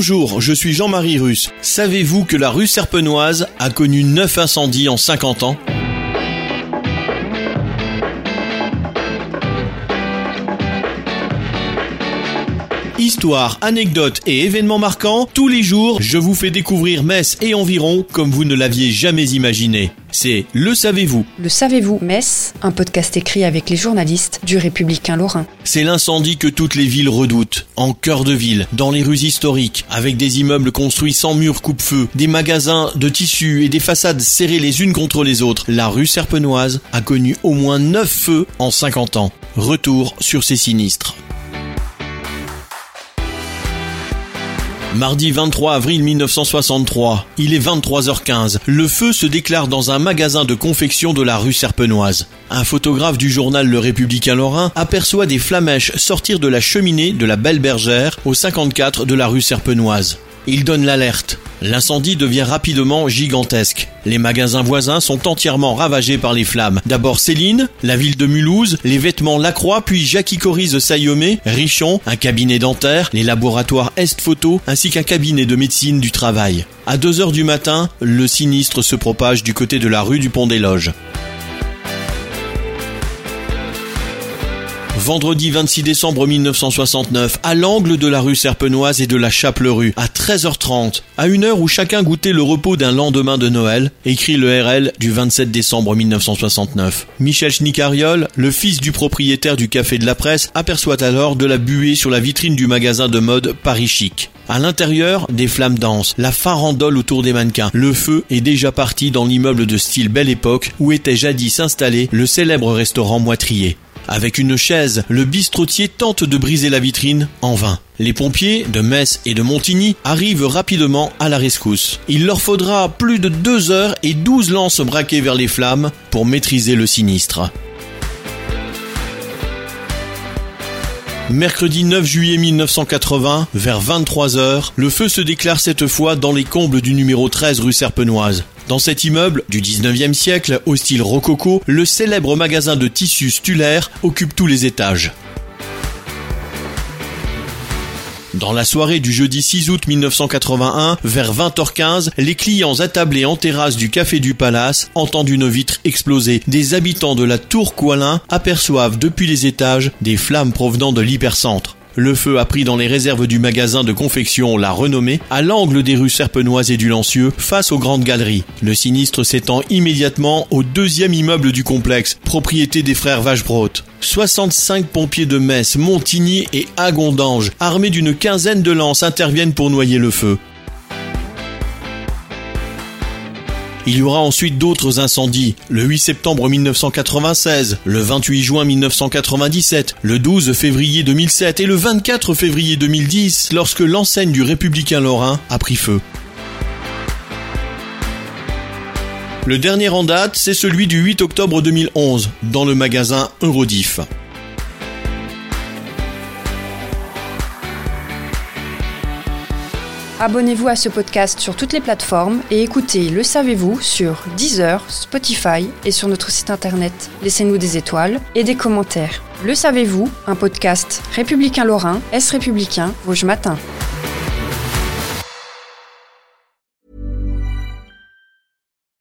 Bonjour, je suis Jean-Marie Russe. Savez-vous que la rue Serpenoise a connu 9 incendies en 50 ans? Histoire, anecdotes et événements marquants, tous les jours, je vous fais découvrir Metz et environ comme vous ne l'aviez jamais imaginé. C'est Le Savez-vous. Le Savez-vous Metz, un podcast écrit avec les journalistes du Républicain Lorrain. C'est l'incendie que toutes les villes redoutent, en cœur de ville, dans les rues historiques, avec des immeubles construits sans murs coupe-feu, des magasins de tissus et des façades serrées les unes contre les autres. La rue Serpenoise a connu au moins 9 feux en 50 ans. Retour sur ces sinistres. Mardi 23 avril 1963, il est 23h15. Le feu se déclare dans un magasin de confection de la rue Serpenoise. Un photographe du journal Le Républicain Lorrain aperçoit des flamèches sortir de la cheminée de la Belle Bergère au 54 de la rue Serpenoise. Il donne l'alerte. L'incendie devient rapidement gigantesque. Les magasins voisins sont entièrement ravagés par les flammes. D'abord Céline, la ville de Mulhouse, les vêtements Lacroix, puis Jackie Corise Sayomé, Richon, un cabinet dentaire, les laboratoires Est Photo, ainsi qu'un cabinet de médecine du travail. À 2 heures du matin, le sinistre se propage du côté de la rue du Pont des Loges. Vendredi 26 décembre 1969, à l'angle de la rue Serpenoise et de la Chaplerue, à 13h30, à une heure où chacun goûtait le repos d'un lendemain de Noël, écrit le RL du 27 décembre 1969. Michel Schnicariol, le fils du propriétaire du Café de la Presse, aperçoit alors de la buée sur la vitrine du magasin de mode Paris Chic. À l'intérieur, des flammes dansent, la farandole autour des mannequins. Le feu est déjà parti dans l'immeuble de style Belle Époque où était jadis installé le célèbre restaurant Moitrier. Avec une chaise, le bistrotier tente de briser la vitrine, en vain. Les pompiers de Metz et de Montigny arrivent rapidement à la rescousse. Il leur faudra plus de deux heures et douze lances braquées vers les flammes pour maîtriser le sinistre. Mercredi 9 juillet 1980, vers 23h, le feu se déclare cette fois dans les combles du numéro 13 rue Serpenoise. Dans cet immeuble du 19e siècle, au style rococo, le célèbre magasin de tissus Stuller occupe tous les étages. Dans la soirée du jeudi 6 août 1981, vers 20h15, les clients attablés en terrasse du Café du Palace entendent une vitre exploser. Des habitants de la tour Coilin aperçoivent depuis les étages des flammes provenant de l'hypercentre. Le feu a pris dans les réserves du magasin de confection La Renommée, à l'angle des rues Serpenoise et du Lancieux, face aux grandes galeries. Le sinistre s'étend immédiatement au deuxième immeuble du complexe, propriété des frères Vachebrot. 65 pompiers de Metz, Montigny et Agondange, armés d'une quinzaine de lances, interviennent pour noyer le feu. Il y aura ensuite d'autres incendies, le 8 septembre 1996, le 28 juin 1997, le 12 février 2007 et le 24 février 2010 lorsque l'enseigne du Républicain Lorrain a pris feu. Le dernier en date, c'est celui du 8 octobre 2011, dans le magasin Eurodif. Abonnez-vous à ce podcast sur toutes les plateformes et écoutez Le Savez-vous sur Deezer, Spotify et sur notre site internet. Laissez-nous des étoiles et des commentaires. Le Savez-vous, un podcast républicain lorrain, Est républicain, Vosges Matin.